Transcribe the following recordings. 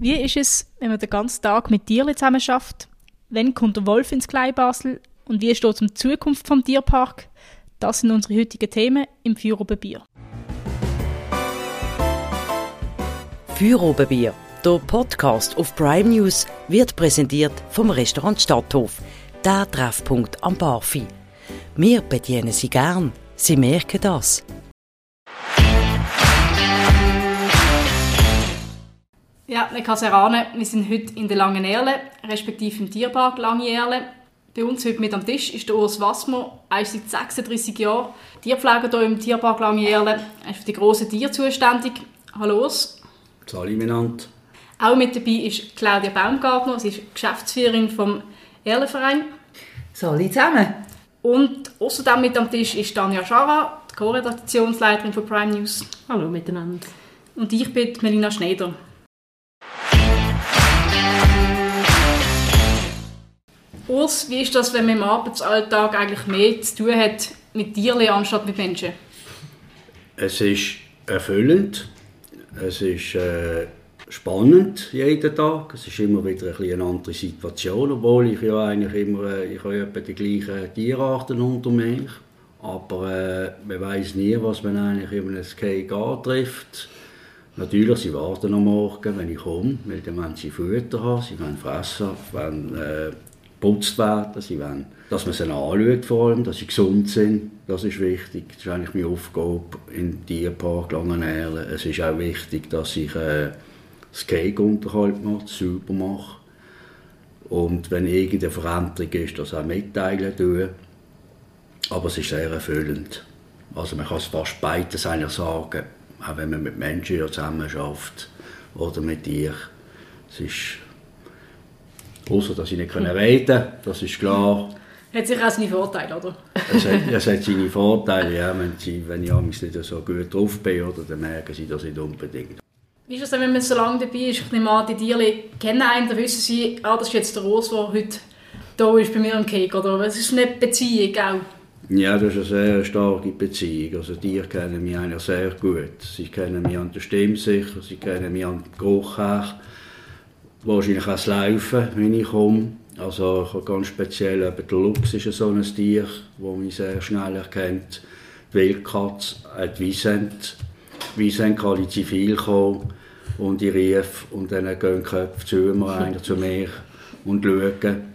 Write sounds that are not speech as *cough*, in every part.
Wie ist es, wenn man den ganzen Tag mit Tieren zusammen schafft? Wann kommt der Wolf ins Kleinbasel? Und wie steht es um die Zukunft vom Tierpark? Das sind unsere heutigen Themen im Feuerobenbier. Feuerobenbier, der Podcast auf Prime News, wird präsentiert vom Restaurant Stadthof, der Treffpunkt am Barfi. Wir bedienen Sie gern, Sie merken das. Ja, man kann es erahnen, wir sind heute in der Langen Erle, respektive im Tierpark Lange Erle. Bei uns heute mit am Tisch ist der Urs Wassmer. Er ist seit 36 Jahren Tierpfleger hier im Tierpark Lange Erle. Er ist für die grossen Tiere zuständig. Hallo Urs. Sali miteinander. Auch mit dabei ist Claudia Baumgartner. Sie ist Geschäftsführerin vom Erlenverein. Sali zusammen. Und außerdem mit am Tisch ist Tanja Schara, die Co-Redaktionsleiterin von Prime News. Hallo miteinander. Und ich bin Melina Schneider. Urs, wie ist das, wenn man im Arbeitsalltag eigentlich mehr zu tun hat mit Tieren anstatt mit Menschen? Es ist erfüllend, es ist äh, spannend jeden Tag, es ist immer wieder ein eine andere Situation, obwohl ich ja eigentlich immer, äh, ich habe die gleichen Tierarten unter mir, aber äh, man weiß nie, was man eigentlich in einem Cake antrifft. Natürlich, sie warten am Morgen, wenn ich komme, weil dann wollen sie Futter haben, sie wollen fressen, wollen äh, geputzt werden, sie wollen, dass man sie anschaut vor allem, dass sie gesund sind, das ist wichtig. Das ist eigentlich meine Aufgabe im Tierpark Langenherlen. Es ist auch wichtig, dass ich äh, das Cake-Unterhalt mache, sauber mache und wenn irgendeine Veränderung ist, das auch mitteilen tue. Aber es ist sehr erfüllend. Also man kann es fast beides eigentlich sagen, auch wenn man mit Menschen zusammen schafft oder mit dir. Es ist Außer, dass ich nicht können reden kann, das ist klar. Hat sicher auch seine Vorteile, oder? es, hat, es hat seine Vorteile, ja. Wenn, sie, wenn ich nicht so gut drauf bin, oder, dann merken sie das nicht unbedingt. Wie ist es denn, wenn man so lange dabei ist? Ich nehme an, die Tiere kennen einen, dann wissen sie, ah, das ist jetzt der Urs, der heute da ist bei mir im Cake, oder? Es ist eine Beziehung auch. Ja, das ist eine sehr starke Beziehung. Also die kennen mich eigentlich sehr gut. Sie kennen mich an der Stimme sicher, sie kennen mich an dem Geruch her wahrscheinlich auch das Laufen, wenn ich komme. Also ich habe ganz speziell, eben der Luchs ist so ein Tier, das mich sehr schnell erkennt. Die Wildkatze, äh, die Wiesent. Die Wiesent kann in Zivil kommen und ich rief und dann gehen die Köpfe zu mir, einer *laughs* zu mir und schauen.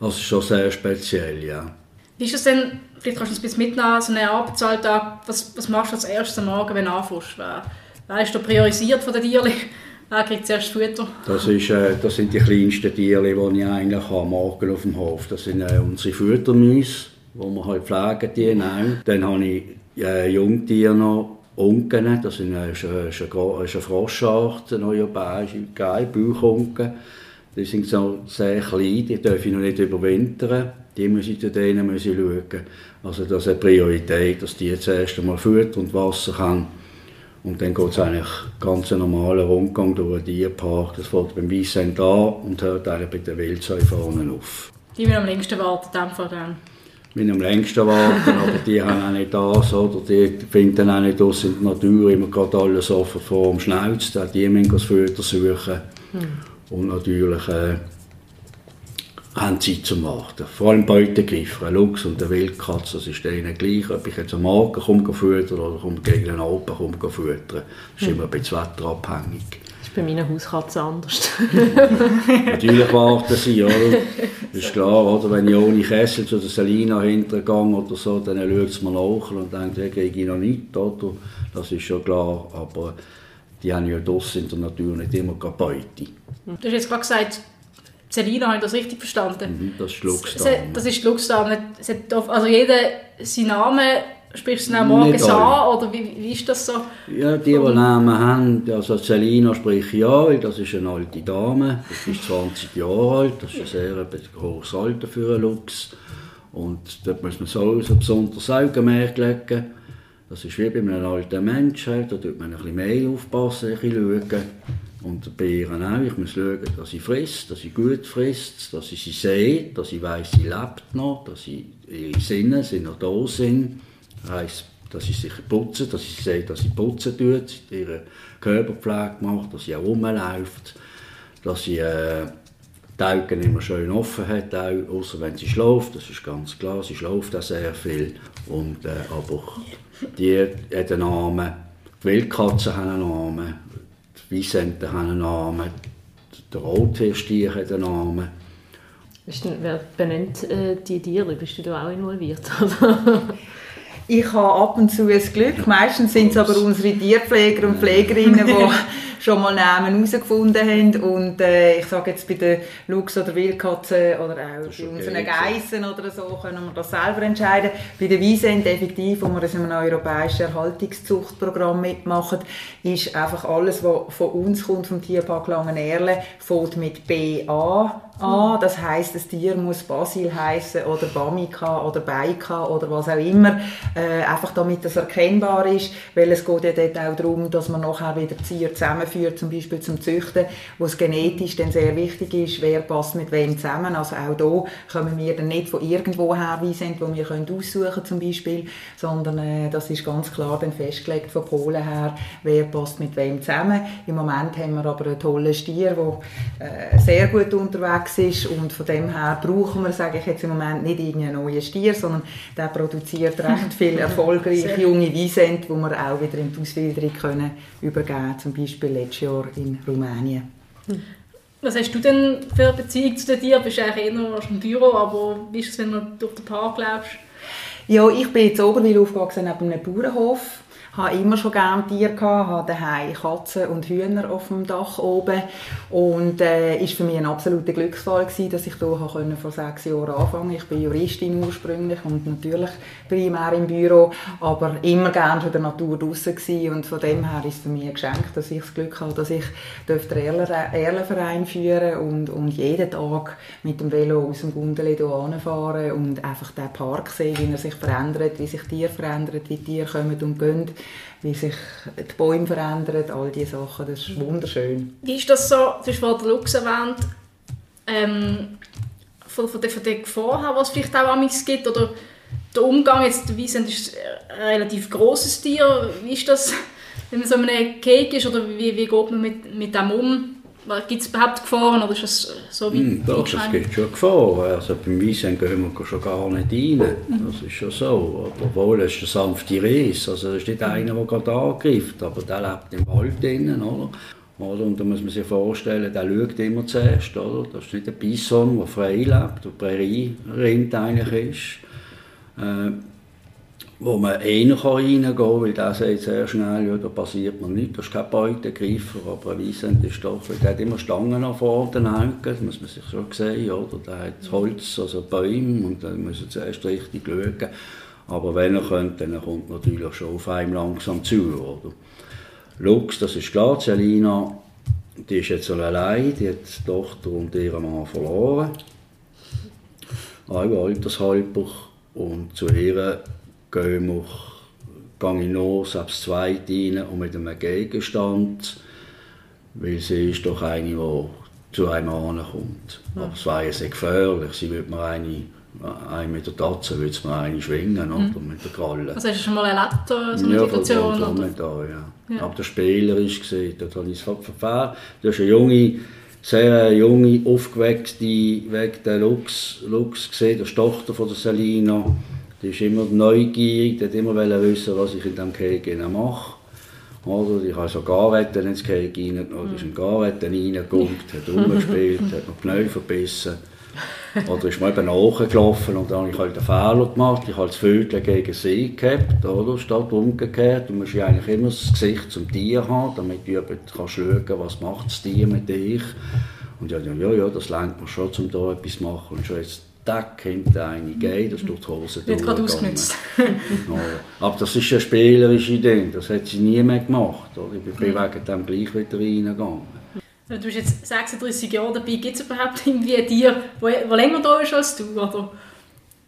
Also schon sehr speziell, ja. Wie ist es denn, vielleicht kannst du uns ein bisschen mitnehmen, so einen Arbeitsalltag, was, was machst du als erstes am Morgen, wenn du anfängst? Wer, ist da priorisiert von den Tieren? Wer kriegt zuerst Futter? Das, ist, äh, das sind die kleinsten Tiere, die ich eigentlich habe, morgen auf dem Hof. Das sind äh, unsere Futtermäuse, die wir halt pflegen. Die. Dann habe ich äh, Jungtiere noch, Unken, das ist eine, ist eine, ist eine Froschart, eine europäische Bauchunken. Die sind so sehr klein, die dürfen noch nicht überwintern. Die muss ich zu denen schauen. Also das ist eine Priorität, dass die zuerst einmal Futter und Wasser haben. Und dann geht es eigentlich ganz normalen Rundgang durch den Tierpark. Das fängt beim Weissend an und hört eigentlich bei den Wildsau vorne auf. Die müssen am längsten warten, dann dann. Wir am längsten warten, *laughs* aber die haben auch nicht das, oder? Die finden auch nicht aus in der Natur immer gerade alles offen vor dem Schnauz. Die müssen das Futter suchen. Hm. Und natürlich äh, haben Zeit zum Warten. Vor allem Beutegreifer, ein Luchs und eine Wildkatze, das ist denen gleich, ob ich jetzt am Morgen komme füttern oder komme gegen den Alpen komme füttern. Das ist hm. immer ein bisschen wetterabhängig. Das ist bei meiner Hauskatze anders. *laughs* Natürlich warten sie, oder? Das *laughs* ist klar, oder? Wenn ich ohne Kessel zu der Selina hintergehe oder so, dann schaut es mir nach und denkt, ja, kriege ich noch nicht, oder? Das ist schon klar, aber die haben ja draussen in der Natur nicht immer Beute. Du hast jetzt gerade gesagt, Selina, habe ich das richtig verstanden? Mhm, das ist die Luchsdame. Das ist die Luchsdame. Also jeder seinen Namen Sprichst du auch morgens an, oder wie, wie ist das so? Ja, die, die Namen haben, also Selina spreche ich an, weil das ist eine alte Dame, das ist 20 Jahre alt, das ist ein sehr hohes Alter für einen Luchs. Und dort muss man so ein besonderes Augenmerk legen. Das ist wie bei einem alten Menschen, da tut man ein bisschen mehr aufpassen, ein bisschen schauen. Und bei ihr auch. Ich muss schauen, dass sie frisst, dass sie gut frisst, dass sie sie sieht, dass sie weiß, sie lebt noch, dass sie, ihre Sinne sind noch da sind. Das heisst, dass sie sich putzen, dass sie sieht, dass sie putzen tut, ihre Körperpflege macht, dass sie auch rumläuft. dass sie äh, die Augen immer schön offen hat, auch, außer wenn sie schläft, das ist ganz klar, sie schläft auch sehr viel. Und, äh, aber die hat einen Namen, die Wildkatzen haben einen Namen, die Weisenten haben einen Namen, der Rotwehrstier hat einen Namen. Denn, wer benennt äh, die Tiere? Bist du da auch involviert? *laughs* ich habe ab und zu ein Glück. Meistens sind es aber unsere Tierpfleger und Pflegerinnen, *laughs* die schon mal Namen herausgefunden haben. Und äh, ich sage jetzt bei den Luchs oder Wildkatzen oder auch bei unseren okay, Geissen oder so, können wir das selber entscheiden. Bei den Wiesent effektiv, wo wir in einem europäischen Erhaltungszuchtprogramm mitmachen, ist einfach alles, was von uns kommt, vom Tierpark Langenerle, fängt mit BA an. Das heisst, das Tier muss Basil heißen oder Bamika oder Beika oder was auch immer. Äh, einfach damit das erkennbar ist, weil es geht ja dort auch darum, dass man nachher wieder Tiere zusammenführt, zum Beispiel zum Züchten, wo es genetisch dann sehr wichtig ist, wer passt mit wem zusammen. Also auch da kommen wir dann nicht von irgendwo her, wie sind, wo wir können aussuchen zum Beispiel, sondern äh, das ist ganz klar dann festgelegt von Polen her, wer passt mit wem zusammen. Im Moment haben wir aber einen tollen Stier, der äh, sehr gut unterwegs ist und von dem her brauchen wir, sage ich jetzt im Moment, nicht irgendeinen neuen Stier, sondern der produziert *laughs* recht viel erfolgreiche junge Wiesent, die wir auch wieder in die Auswilderung können übergeben zum Beispiel letztes Jahr in Rumänien. Was hast du denn für eine Beziehung zu den Tieren? Du bist eigentlich eher im Büro, aber wie ist es, wenn du durch den Park läufst? Ja, ich bin in Oberwil aufgewachsen neben einem Bauernhof habe immer schon gerne Tiere gehabt, habe daheim Katzen und Hühner auf dem Dach oben. Und äh, ist für mich ein absoluter Glücksfall gewesen, dass ich hier vor sechs Jahren anfangen. Ich bin Juristin ursprünglich und natürlich primär im Büro, aber immer gerne von der Natur draußen und von dem her ist es für mich ein Geschenk, dass ich das Glück habe, dass ich den Erlenverein führen und, und jeden Tag mit dem Velo aus dem Gundeli hier fahren und einfach den Park sehen, wie er sich verändert, wie sich Tiere verändern, wie Tiere kommen und gehen wie sich die Bäume verändern, all diese Sachen, das ist wunderschön. Wie ist das so, du hast vorhin Lux erwähnt, ähm, von, von, der, von der Gefahr was es vielleicht auch amigs gibt, oder der Umgang, jetzt der Wiesent ist ein relativ grosses Tier, wie ist das, wenn man so in einem Cake ist, oder wie, wie geht man mit, mit dem um? Gibt es überhaupt Gefahren oder ist das so wie mm, Doch, es gibt schon Gefahren. Also beim Weisen gehen wir schon gar nicht rein. Mhm. Das ist schon so. Obwohl, es ist ein sanfte Reis. Also es ist nicht einer, der gerade angreift, aber der lebt im Wald drinnen, oder? Oder? Und da muss man sich vorstellen, der schaut immer zuerst. Oder? Das ist nicht ein Bison, der frei lebt, der Prärie-Rind eigentlich ist. Äh, wo man eher reingehen kann, weil der sagt sehr schnell, ja, da passiert man nichts, das ist kein Beutegreifer, aber ein doch, weil der hat immer Stangen nach vorne hängen, das muss man sich schon sehen, oder? der hat Holz, also Bäume, und dann muss er zuerst richtig schauen, aber wenn er könnte, dann kommt natürlich schon auf einem langsam zu, oder? Lux, das ist klar, Celina, die ist jetzt allein, die hat die Tochter und ihren Mann verloren, auch altershalber, und zu ihr gehen wir, gehe ich noch selbst zweit rein und mit einem Gegenstand, weil sie ist doch eine, die zu einem kommt. Ja. Aber es wäre sehr gefährlich, sie würde mir eine eine mit der Tatze würde es mir eine schwingen, oder? Mhm. mit der Kralle. Also hast du schon mal erlebt, so eine ja, Situation? Ja, da, ja. ja. Aber der Spieler ist gesehen, da habe ich es verfahren. Das ist eine junge, sehr junge, aufgeweckte, wegen der Lux, Lux gesehen, der Tochter von der Selina. Die ist immer neugierig, die hat immer wissen, was ich in diesem Cake mache. Oder? Ich habe so Garwetten ins Cake reingenommen, mhm. ist in Garwetten reingeguckt, hat rumgespielt, *laughs* hat noch Pneu verbissen. Oder ist mal eben nachgelaufen und dann habe ich halt einen Fehler gemacht. Ich habe das Vögel gegen sie gehabt, oder? statt umgekehrt. Du musst ja eigentlich immer das Gesicht zum Tier haben, damit du kannst schauen was macht das Tier mit dir. Und ja, ja, ja, das lernt man schon, um da etwas zu machen. Und schon jetzt Tag hinter eine gehen, das durch die Hose Wird gerade ausgenutzt. *laughs* ja. Aber das ist eine spielerische Idee, das hat sie nie mehr gemacht. Oder? Ich bin mhm. wegen dem gleich wieder reingegangen. Du bist jetzt 36 Jahre dabei, gibt es überhaupt irgendwie ein Tier, das länger da ist als du? Oder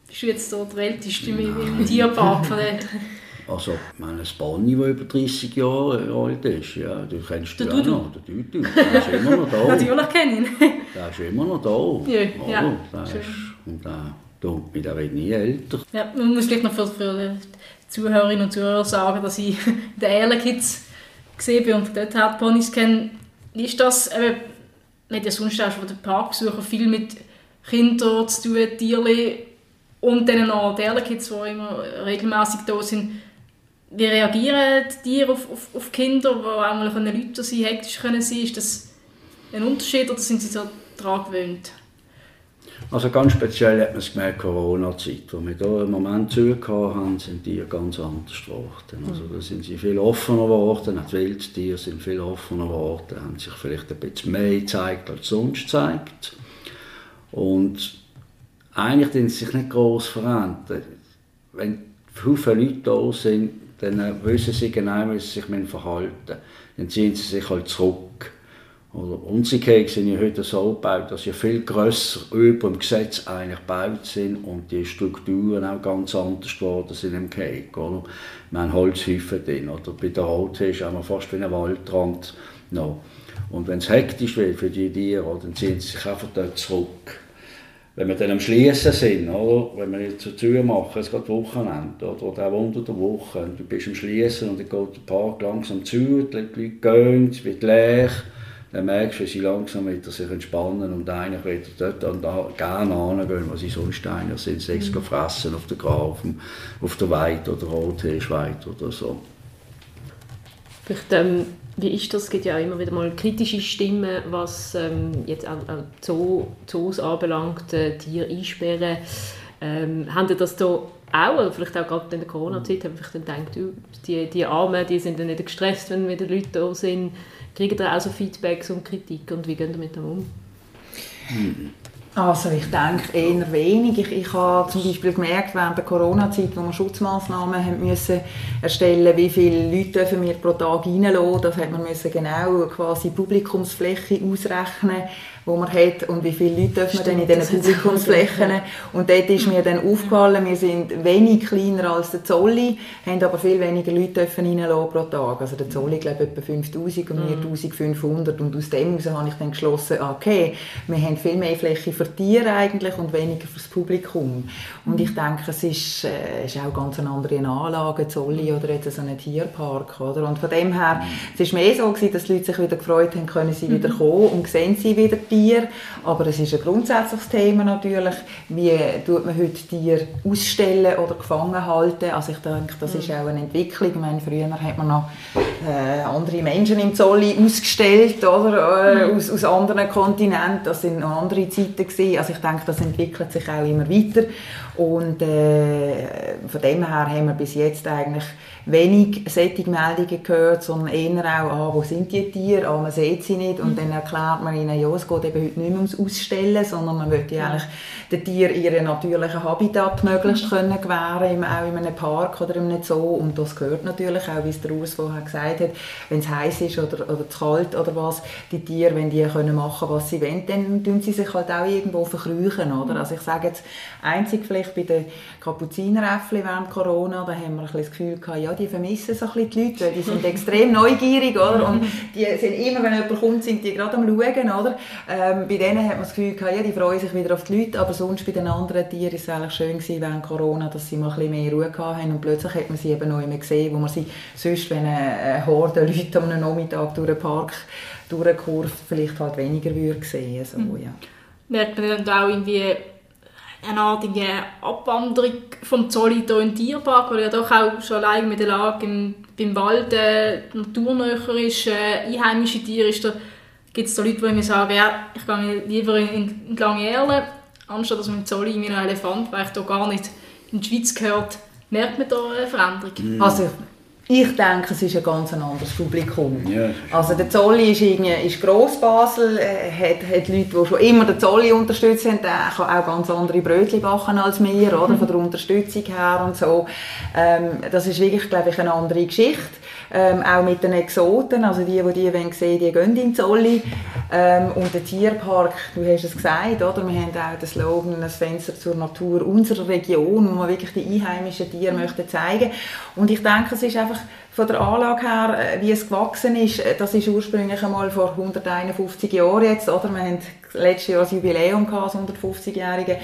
bist du jetzt so der Älteste im Tierpark von der *laughs* also, meine Spanny, der über 30 Jahre alt ist, ja, du kennst du auch noch, der Dudu, der ist immer noch *laughs* da. Natürlich kenne ich ihn. Der ist immer noch da. Ja, oh, ja. Der ist, und der, du, der wird nie älter. Ja, man muss vielleicht noch für, für die Zuhörerinnen und Zuhörer sagen, dass ich *laughs* den Erlen Kids gesehen bin und dort Ponys kenne. Ist das eben man hat ja sonst auch von den Parkbesuchern viel mit Kindern zu tun, Tieren und dann noch die Kids, die immer regelmäßig da sind. Wie reagieren die Tiere auf, auf, auf Kinder, die auch mal Leute sein hektisch können? Ist das ein Unterschied oder sind sie so daran gewöhnt? Also ganz speziell hat man es gemerkt, Corona-Zeit, wo wir hier im Moment zugehört haben, sind die ganz anders geworden. Also da sind sie viel offener geworden, auch die Wildtiere sind viel offener geworden, haben sich vielleicht ein bisschen mehr gezeigt, als sonst gezeigt. Und eigentlich sind sie sich nicht groß verändert. Wenn viele Leute da sind, dann wissen sie genau, wie sie sich verhalten müssen. Dann ziehen sie sich halt zurück. Oder unsere Kekse sind ja heute so gebaut, dass sie viel grösser über dem Gesetz eigentlich gebaut sind und die Strukturen auch ganz anders geworden sind im Cake. Oder? Wir haben Holzhäufen drin. Oder? Bei der Rottisch haben wir fast wie ein Waldrand. No. Und wenn es hektisch wird für die Tiere, dann ziehen sie sich einfach dort zurück. Wenn wir dann am Schließen sind, oder? wenn wir jetzt zu machen, es geht Wochenende oder, oder auch unter der Woche, und du bist am Schließen und dann geht der Park langsam zu, die Leute gehen, es wird leer, dann merkst du, wie sie langsam wieder sich entspannen und eigentlich wieder dort und da gerne hingehen, was sie sonst eigentlich sind, sechs mhm. fressen auf der Grafen, auf der Weide oder Rothirschweide oder so. Vielleicht, ähm, wie ist das? Es gibt ja auch immer wieder mal kritische Stimmen, was ähm, jetzt auch, auch Zoo, Zoos anbelangt, äh, Tiere einsperren. Ähm, haben Sie das da auch, oder vielleicht auch gerade in der Corona-Zeit, haben vielleicht dann gedacht, die, die Armen, die sind dann nicht gestresst, wenn wieder Leute da sind. Kriegen ihr auch so Feedbacks und Kritik und wie gehen ihr mit dem um? Also ich denke eher wenig. Ich, ich habe zum Beispiel gemerkt, während der Corona-Zeit, wo wir Schutzmaßnahmen haben müssen erstellen wie viele Leute dürfen wir pro Tag reinlassen. Das hat man müssen genau quasi Publikumsfläche ausrechnen wo man hat und wie viele Leute dürfen wir denn in diesen Publikumsflächen. Und dort ist mir dann aufgefallen, wir sind wenig kleiner als der Zolli, haben aber viel weniger Leute dürfen reinlassen pro Tag. Also der Zolli, glaube ich, etwa 5000 und wir 1500. Und aus dem heraus habe ich dann geschlossen, ah, okay, wir haben viel mehr Fläche für Tiere eigentlich und weniger fürs Publikum. Und ich denke, es ist, äh, ist auch ganz eine andere Anlage, Zolli oder jetzt so ein Tierpark. Oder? Und von dem her, es ist mehr so gewesen, dass die Leute sich wieder gefreut haben, können sie wieder kommen und sehen sie wieder die Tier. Aber es ist ein grundsätzliches Thema natürlich. Wie tut man heute Tiere ausstellen oder gefangen halten? Also ich denke, das ist auch eine Entwicklung. Ich meine, früher hat man noch äh, andere Menschen im Zolli ausgestellt oder? Äh, aus, aus anderen Kontinenten. Das sind noch andere Zeiten gewesen. Also ich denke, das entwickelt sich auch immer weiter. Und äh, von dem her haben wir bis jetzt eigentlich wenig solche Meldungen gehört, sondern eher auch, ah, wo sind die Tiere, ah, man sieht sie nicht und mhm. dann erklärt man ihnen, ja, es geht eben heute nicht mehr ums Ausstellen, sondern man möchte ja. eigentlich den Tieren ihren natürlichen Habitat möglichst können gewähren, auch in einem Park oder in einem Zoo und das gehört natürlich auch, wie es der Urs vorher gesagt hat, wenn es heiß ist oder, oder zu kalt oder was, die Tiere, wenn die können machen, was sie wollen, dann tun sie sich halt auch irgendwo verkrüchen, oder? Mhm. Also ich sage jetzt, einzig vielleicht bei den Kapuzineräffchen während Corona, da haben wir ein bisschen das Gefühl gehabt, ja, die vermissen so ein bisschen die Leute, weil die sind extrem neugierig, oder? Und die sind immer, wenn jemand kommt, sind die gerade am Schauen, oder? Ähm, bei denen hat man das Gefühl gehabt, ja, die freuen sich wieder auf die Leute, aber sonst bei den anderen Tieren ist es eigentlich schön gewesen während Corona, dass sie mal ein bisschen mehr Ruhe hatten und plötzlich hat man sie eben noch immer gesehen, wo man sie sonst, wenn eine Horde Leute am Nachmittag durch den Park durchkurft, vielleicht halt weniger würde sehen, so, mhm. ja. Merkt man dann auch irgendwie eine Art Abwanderung vom Zolli hier in den Tierpark, weil ja doch auch schon allein mit der Lage im, beim Wald äh, naturnäher ist, äh, einheimische Tiere ist, da gibt es da Leute, die mir sagen, ja, ich gehe lieber in, in, in Langerle, anstatt dass man im Zolli wie ein Elefant, weil ich hier gar nicht in die Schweiz gehört, merkt man da eine Veränderung? Mhm. Also ich denke, es ist ein ganz anderes Publikum. Ja. Also der Zolli ist, ist Grossbasel, äh, hat, hat Leute, die schon immer den Zolli unterstützt haben, der kann auch ganz andere Brötchen backen als wir, oder, *laughs* von der Unterstützung her und so. Ähm, das ist wirklich, glaube ich, eine andere Geschichte. Ähm, auch mit den Exoten, also die, die die wollen sehen, die gehen in Zolli. Ähm, und der Tierpark, du hast es gesagt, oder? wir haben auch den Slogan «Das Fenster zur Natur unserer Region», wo wir wirklich die einheimischen Tiere möchten zeigen. Und ich denke, es ist einfach von der Anlage her, äh, wie es gewachsen ist, äh, das ist ursprünglich einmal vor 151 Jahren jetzt, oder? Wir haben letztes Jahr das Jubiläum gehabt, das 150-jährige,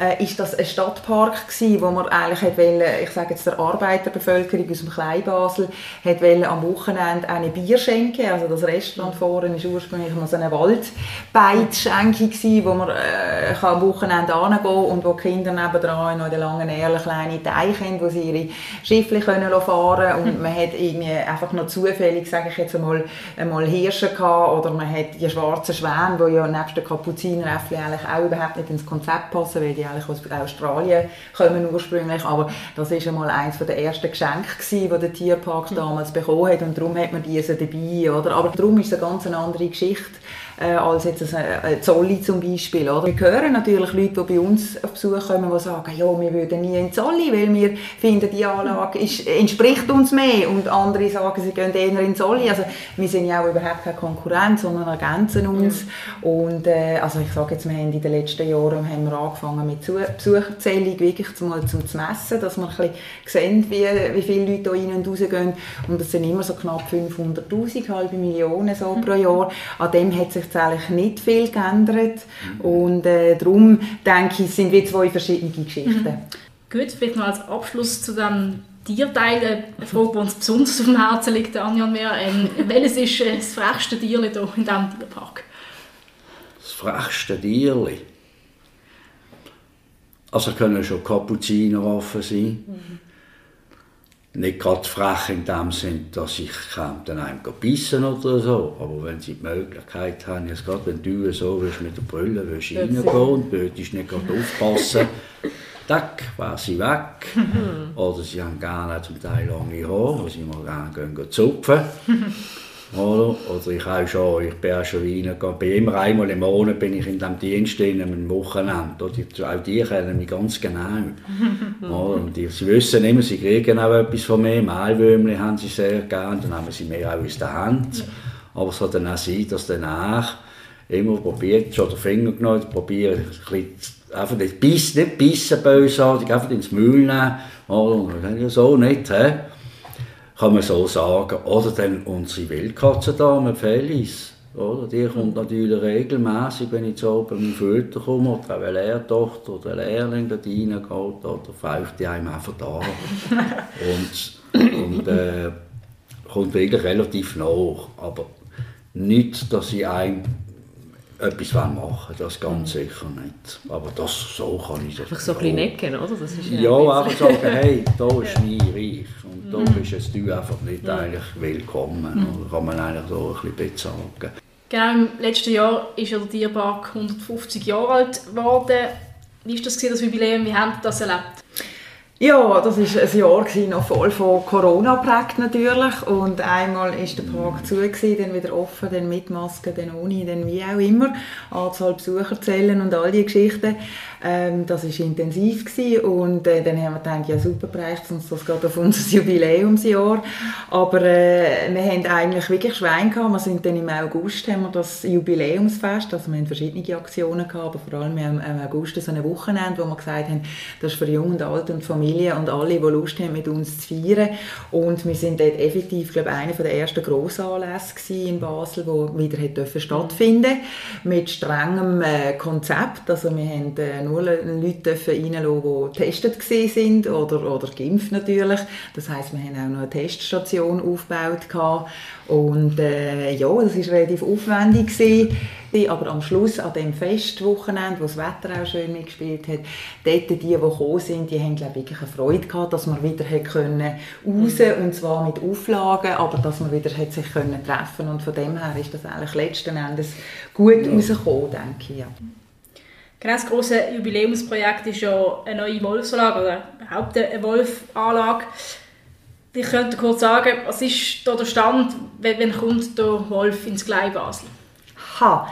äh, ist das ein Stadtpark gewesen, wo man eigentlich hat wollen, ich sage jetzt der Arbeiterbevölkerung aus dem Kleinbasel, hat wollen am Wochenende eine Bier schenken. Also das Restaurant vorne ist ursprünglich mal so eine Waldbeitschenke gewesen, wo man äh, kann am Wochenende hingehen und wo die Kinder nebenan noch in den langen Erlen kleine Teiche haben, wo sie ihre Schiffle können fahren und man hat irgendwie einfach noch zufällig, sage ich jetzt einmal, einmal Hirsche gehabt oder man hat die schwarzen Schwäne, die ja nebst Kapuzineräffchen eigentlich auch überhaupt nicht ins Konzept passen, weil die eigentlich aus Australien kommen ursprünglich, aber das ist einmal eines der ersten Geschenke gewesen, die der Tierpark damals bekommen hat. Und darum hat man diese dabei, oder? Aber darum ist es eine ganz andere Geschichte äh, als jetzt ein, ein Zolli zum Beispiel. Oder? Wir hören natürlich Leute, die bei uns auf Besuch kommen, die sagen, ja, wir würden nie in Zolli, weil wir finden, die Anlage ist, entspricht uns mehr. Und andere sagen, sie gehen eher in Zolli. Also wir sind ja auch überhaupt keine Konkurrenz, sondern ergänzen uns. Ja. Und äh, also ich sage jetzt, wir haben in den letzten Jahren haben wir angefangen mit Besucherzählung wirklich mal zum zu messen, dass wir ein bisschen sehen, wie, wie viele Leute hier rein und raus gehen. Und das sind immer so knapp 500'000, halbe Millionen so pro Jahr. An dem hat sich sich eigentlich nicht viel geändert. Mhm. Und äh, darum denke ich, sind wir zwei verschiedene Geschichten. Mhm. Gut, vielleicht noch als Abschluss zu dem Tierteil, eine Frage, die uns besonders auf dem Herzen liegt, Anja und mir. Ähm, welches ist äh, das frechste Tier hier in diesem Tierpark? Das frechste Tierli? Also können schon Kapuzinerwaffen sein. Mhm nicht gerade frech in dem Sinn, dass ich dann einem bissen oder so, aber wenn sie die Möglichkeit haben, jetzt gerade wenn du so willst, mit der Brille willst reingehen und würdest nicht gerade aufpassen, *laughs* tack, war sie weg. oder sie haben gerne zum Teil lange Haare, wo sie mal gerne gehen, zupfen. *laughs* Oder, oder ich auch schon, ich bin auch schon reingegangen. Bin immer einmal im Monat bin ich in diesem Dienst in einem Wochenende. Oder, auch die kennen mich ganz genau. *laughs* oder, und die, sie wissen immer, sie kriegen auch etwas von mir. Mehlwürmchen haben sie sehr gerne, dann haben sie mir auch aus der Hand. Aber es soll dann auch sein, dass danach immer probiert, schon den Finger genommen, probiert, einfach nicht bissen, nicht bissen bösartig, einfach ins Müll nehmen. Oder, so nicht, he? Kann man so sagen. Oder dann unsere Wildkatzendame Felis. Oder? Die kommt natürlich regelmäßig, wenn ich zu oben mit Föter komme, oder eine Lehrtochter oder ein Lehrling da reingeht, oder pfeift die einem einfach da. *laughs* und und äh, kommt wirklich relativ nach. Aber nicht, dass ich einem etwas machen wollen, das ganz mhm. sicher nicht. Aber das, so kann ich das Einfach so ein bisschen necken, oder? Das ist ja, ja einfach sagen, hey, da ist mein Reich und da mhm. bist du einfach nicht eigentlich willkommen. Mhm. Oder kann man eigentlich so ein bisschen sagen. Genau, im letzten Jahr ist ja der Tierpark 150 Jahre alt geworden. Wie war das, das Jubiläum? Wie habt ihr das erlebt? Ja, das war ein Jahr noch voll von Corona prägt natürlich und einmal war der Park zu, gewesen, dann wieder offen, dann mit Maske, dann ohne, dann wie auch immer. Anzahl Besucherzellen und all diese Geschichten. Ähm, das war intensiv gewesen. und äh, dann haben wir gedacht, ja super, bräuchte uns das gerade auf unser Jubiläumsjahr. Aber äh, wir haben eigentlich wirklich Schwein gehabt. Wir sind dann im August haben wir das Jubiläumsfest, also wir haben verschiedene Aktionen gehabt, aber vor allem im August so ein Wochenende, wo wir gesagt haben, das ist für Jung und Alt und Familie und alle, die Lust haben, mit uns zu feiern. Und wir sind dort effektiv, glaube ich, einer der ersten Grossanlässe in Basel, wo wieder hat stattfinden mit strengem äh, Konzept. Also wir haben äh, nur Leute reinlassen, die getestet sind oder, oder geimpft natürlich. Das heisst, wir haben auch noch eine Teststation aufgebaut. Gehabt. Und äh, ja, das war relativ aufwendig. Gewesen. Aber am Schluss, an dem Festwochenende, wo das Wetter auch schön mitgespielt hat, dort die, die gekommen sind, die haben glaube wirklich eine Freude gehabt, dass man wieder können raus und zwar mit Auflagen, aber dass man wieder hat sich können treffen und von dem her ist das eigentlich letzten Endes gut ja. rausgekommen, denke ich. Ja. Genau, das grosse Jubiläumsprojekt ist ja eine neue Wolfsanlage oder überhaupt eine Wolfanlage. Ich könnte kurz sagen, was ist da der Stand, wenn kommt der Wolf ins Kleinbasel? Ha.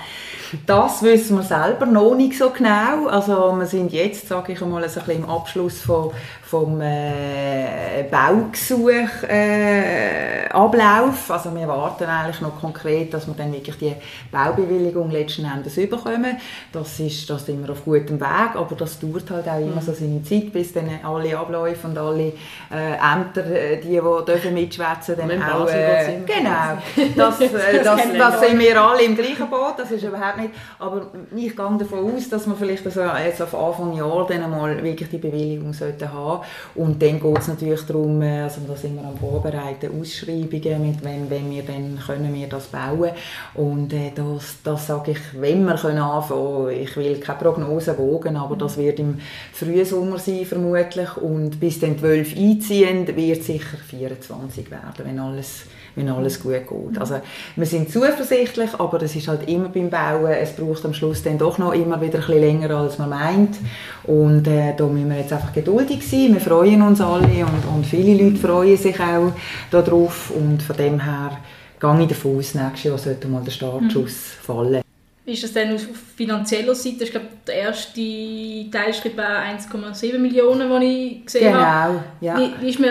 Das wissen wir selber noch nicht so genau. Also wir sind jetzt, sage ich einmal, ein bisschen im Abschluss von, vom äh, Baugesuch äh, Ablauf. Also wir warten eigentlich noch konkret, dass wir dann wirklich die Baubewilligung letzten Endes bekommen. Das ist, das sind wir auf gutem Weg, aber das dauert halt auch immer so seine Zeit, bis dann alle Abläufe und alle äh, Ämter, äh, die, die dürfen mitschwätzen, dann auch... Äh, genau, das, äh, das, das, das sind wir alle im gleichen Boot, das ist überhaupt nicht... Aber ich gehe davon aus, dass wir vielleicht also jetzt auf Anfang Jahr dann mal wirklich die Bewilligung sollten haben. Und dann geht es natürlich darum, äh, also da sind wir am Vorbereiten, Ausschreibungen, mit wenn, wenn wir dann können wir das bauen. Und äh, das, das sage ich, wenn wir können anfangen, ich will keine Prognose wogen, aber das wird im frühen Sommer sein vermutlich. Und bis dann 12 einziehen, wird sicher 24 werden, wenn alles wenn alles gut geht. Also, wir sind zuversichtlich, aber das ist halt immer beim Bauen, es braucht am Schluss dann doch noch immer wieder ein bisschen länger, als man meint. Und äh, da müssen wir jetzt einfach geduldig sein. Wir freuen uns alle und, und viele Leute freuen sich auch darauf. Und von dem her gehe ich davon aus, nächstes Jahr sollte mal der Startschuss mhm. fallen. Wie ist das denn auf finanzieller Seite? Ich glaube, der erste Teilschritt war 1,7 Millionen, den ich gesehen genau, habe. Ja. Wie, wie ist man,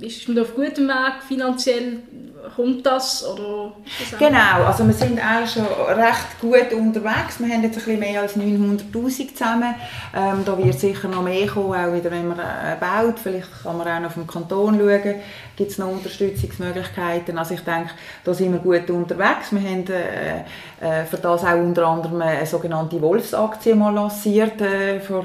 ist man auf gutem Weg finanziell kommt das? Oder genau, also wir sind eigentlich schon recht gut unterwegs. Wir haben jetzt ein bisschen mehr als 900'000 zusammen. Ähm, da wird sicher noch mehr kommen, auch wieder, wenn man äh, baut. Vielleicht kann man auch noch vom Kanton schauen, gibt es noch Unterstützungsmöglichkeiten. Also ich denke, da sind wir gut unterwegs. Wir haben äh, äh, für das auch unter anderem eine sogenannte Wolfsaktie mal lanciert äh, vor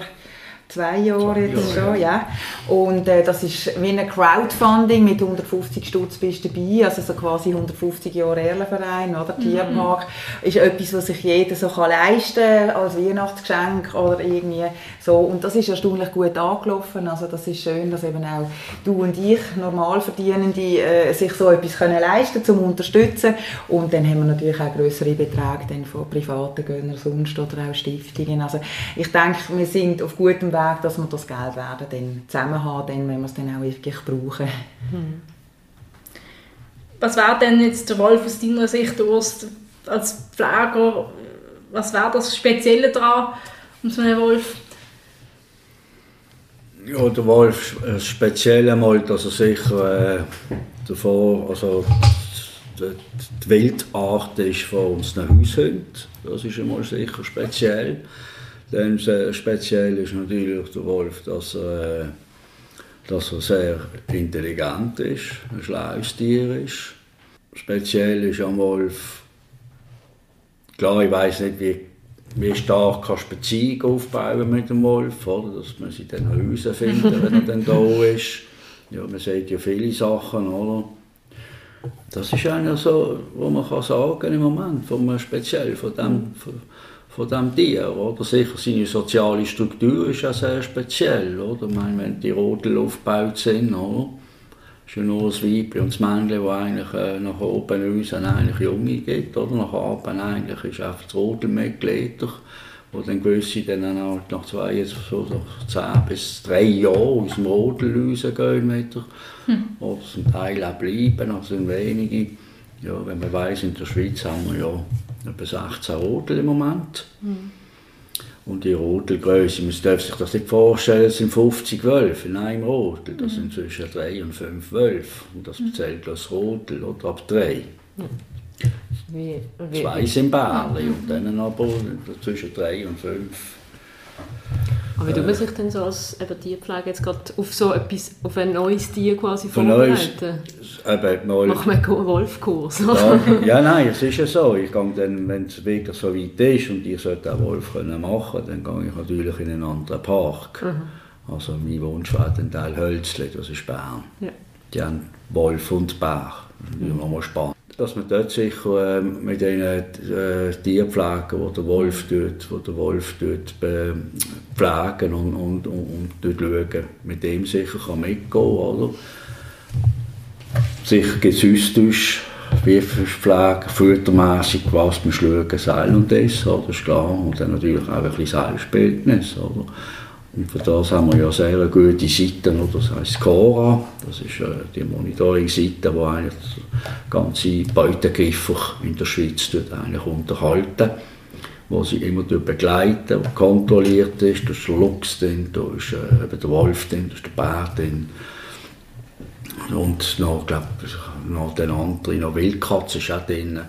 zwei Jahre jetzt schon, ja. Und äh, das ist wie ein Crowdfunding mit 150 Stutz bist du dabei, also so quasi 150 Jahre Erlenverein oder mhm. Tierpark, ist etwas, was sich jeder so kann leisten als Weihnachtsgeschenk oder irgendwie so. Und das ist erstaunlich gut angelaufen, also das ist schön, dass eben auch du und ich, Normalverdienende, äh, sich so etwas können leisten zum unterstützen. Und dann haben wir natürlich auch größere Beträge dann von privaten Gönnern sonst oder auch Stiftungen. Also ich denke, wir sind auf gutem Weg Weg, dass wir das Geld werden dann zusammen haben, dann, wenn wir es dann auch wirklich brauchen. Hm. Was wäre denn jetzt der Wolf aus deiner Sicht, Urs, als Pfleger, was wäre das Spezielle daran, um so einen Wolf? Ja, der Wolf, das Spezielle mal, dass er sicher äh, davor, also die, die Wildart ist von unseren Haushunden, das ist einmal sicher speziell. Dann speziell ist natürlich der Wolf, dass er, äh, dass er sehr intelligent ist, ein schlaues Tier ist. Speziell ist am Wolf, klar, ich weiß nicht, wie, wie stark kannst du Beziehung aufbauen mit dem Wolf, oder? dass man sich dann herausfinden, wenn er dann da ist. Ja, man sieht ja viele Sachen, oder? Das ist eigentlich so, was man kann sagen im Moment, von speziell von dem, von, von dem Tier. Oder? Sicher seine soziale Struktur ist ja sehr speziell. Oder? Ich meine, wenn die Rodel aufgebaut sind, oder? ist ja nur das Weibchen und das Männchen, das eigentlich äh, nach oben raus eigentlich Junge gibt. Oder? Nach oben eigentlich ist einfach das Rodelmitglied, wo dann gewisse dann auch nach zwei, so, so 10 bis 3 Jahren aus dem Rodel rausgehen. Mit hm. Oder zum Teil auch bleiben, also sind wenige. Ja, wenn man weiß, in der Schweiz haben wir ja etwa 16 Rodel im Moment. Mhm. Und die Rodelgröße, man darf sich das nicht vorstellen, es sind 50 Wölfe in einem Rodel. Das mhm. sind zwischen 3 und 5 Wölfe. Und das zählt als Rodel oder ab 3. Wie, wie, Zwei sind Bärli und dann aber zwischen 3 und 5 aber wie tut man sich denn so als eben Tierpflege jetzt gerade auf so etwas, auf ein neues Tier quasi vorbereiten? Eben, mal, Macht man einen Wolfkurs? Ja, ja, nein, es ist ja so. Ich gehe dann, wenn es wirklich so weit ist und ich sollte auch Wolf können machen dann gehe ich natürlich in einen anderen Park. Mhm. Also mein Wunsch wäre ein Teil Hölzli, das ist Bern. Ja. Die haben Wolf und Bär. Das ist mhm. nochmal spannend dass man dort sicher äh, mit den äh, Tierpflegern, die der Wolf tut, wo der Wolf tut, pflegen und, und, und, und schauen, mit dem sicher kann mitgehen oder? Sicher gibt es Austausch, wie Pflege, futtermässig, was man schauen, Seil und das, oder? ist klar. Und dann natürlich auch ein bisschen oder? Und für das haben wir ja sehr gute Seiten, das heisst Cora, das ist äh, die Monitoring-Seite, die eigentlich ganze Beutegriffe in der Schweiz eigentlich unterhalten. wo sie immer begleiten, wo kontrolliert ist. Da ist der Luchs drin, da ist äh, der Wolf drin, da ist der Bär drin. Und noch, glaub, noch den anderen, noch Wildkatze ist auch drin.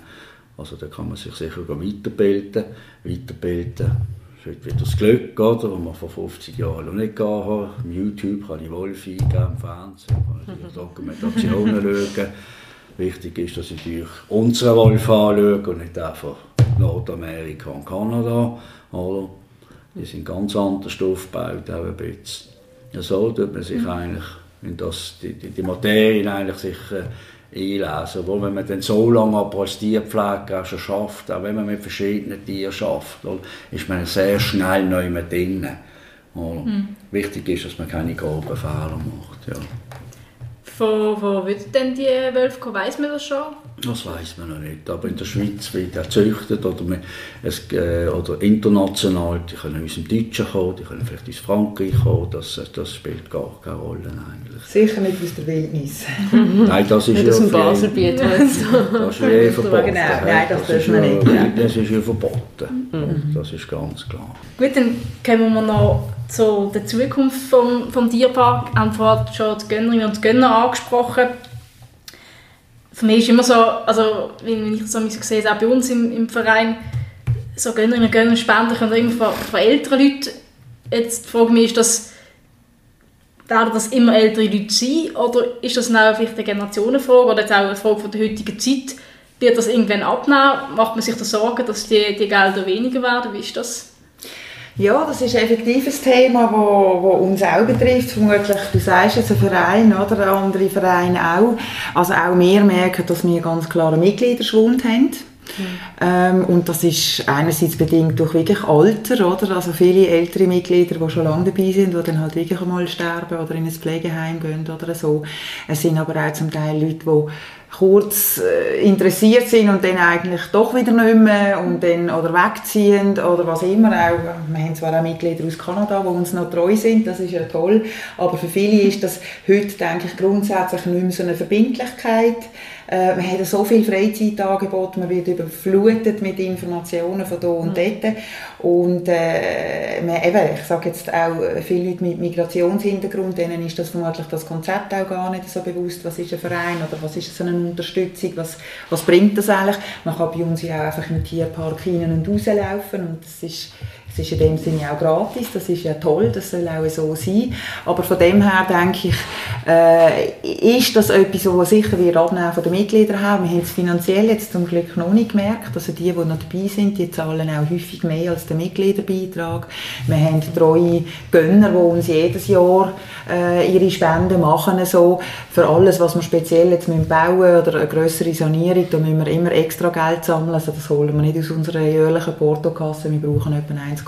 Also da kann man sich sicher weiterbilden. weiterbilden. Ist wieder das Glück, oder, das man vor 50 Jahren noch nicht hatte. Im YouTube kann ich Wolf eingeben, im Fernsehen kann ich *laughs* Dokumentationen schauen. Wichtig ist, dass ich natürlich unseren Wolf anschaue und nicht einfach Nordamerika und Kanada. Oder? Die sind ganz anders aufgebaut, auch ein bisschen. Ja, so tut man sich mhm. eigentlich in das, die, die, die Materien eigentlich sich einlesen. Obwohl, wenn man dann so lange aber als Tierpfleger schafft, auch wenn man mit verschiedenen Tieren schafft, ist man sehr schnell neu mit drin. Mhm. Wichtig ist, dass man keine groben Fehler macht. Ja. Von wo wird denn die Wölfe kommen? Weiss man das schon? Das weiß man noch nicht. Aber in der Schweiz wird er gezüchtet oder, es, äh, oder international. Die können aus dem Deutschen kommen, die können vielleicht aus Frankreich kommen. Das, das spielt gar keine Rolle eigentlich. Sicher nicht aus der Wildnis. *laughs* Nein, das ist nicht ja aus dem Baselbiet. *laughs* das ist ja verboten. Genau, nein, das, das ist man nicht. Ja. Das ist ja verboten. Mhm. Das ist ganz klar. Gut, dann kommen wir noch zu der Zukunft vom, vom Tierpark. Wir haben vorhin schon die Gönnerinnen und Gönner angesprochen. Für mich ist immer so, also wenn ich so sehe, auch bei uns im, im Verein, so Gönnerinnen Gönner spenden können immer von, von älteren Leuten. Jetzt die Frage mich, ist das werden das immer ältere Leute sein oder ist das auch vielleicht eine Generationenfrage oder jetzt auch eine Frage von der heutigen Zeit? Wird das irgendwann abnehmen? Macht man sich da Sorgen, dass die, die Gelder weniger werden? Wie ist das? Ja, das ist effektiv ein Thema, das wo, wo uns auch betrifft. Vermutlich, du sagst jetzt ein Verein oder andere Vereine auch. Also auch wir merken, dass wir ganz klar einen Mitgliederschwund haben. Mhm. Ähm, und das ist einerseits bedingt durch wirklich Alter, oder? Also viele ältere Mitglieder, die schon lange dabei sind, die dann halt wirklich einmal sterben oder in ein Pflegeheim gehen oder so. Es sind aber auch zum Teil Leute, die kurz äh, interessiert sind und dann eigentlich doch wieder nicht mehr und dann oder wegziehen oder was immer. Auch, wir haben zwar auch Mitglieder aus Kanada, die uns noch treu sind, das ist ja toll, aber für viele ist das heute, denke ich, grundsätzlich nicht mehr so eine Verbindlichkeit. Äh, wir haben so viel Freizeitangebote, man wird überflutet mit Informationen von hier und mhm. dort und äh, man, eben, ich sage jetzt auch viele Leute mit Migrationshintergrund, denen ist das vermutlich das Konzept auch gar nicht so bewusst, was ist ein Verein oder was ist so eine Unterstützung, was, was bringt das eigentlich. Man kann bei uns ja auch einfach im Tierpark rein und rauslaufen und das ist es ist in dem Sinne auch gratis, das ist ja toll, das soll auch so sein. Aber von dem her denke ich, äh, ist das etwas, was sicher wir abnehmen von den Mitgliedern haben. Wir haben es finanziell jetzt zum Glück noch nicht gemerkt. Also die, die noch dabei sind, die zahlen auch häufig mehr als der Mitgliederbeitrag. Wir haben treue Gönner, die uns jedes Jahr äh, ihre Spenden machen. So. Für alles, was wir speziell jetzt bauen müssen oder eine grössere Sanierung, da müssen wir immer extra Geld sammeln. Also das holen wir nicht aus unserer jährlichen Portokasse. Wir brauchen etwa 1, 1,8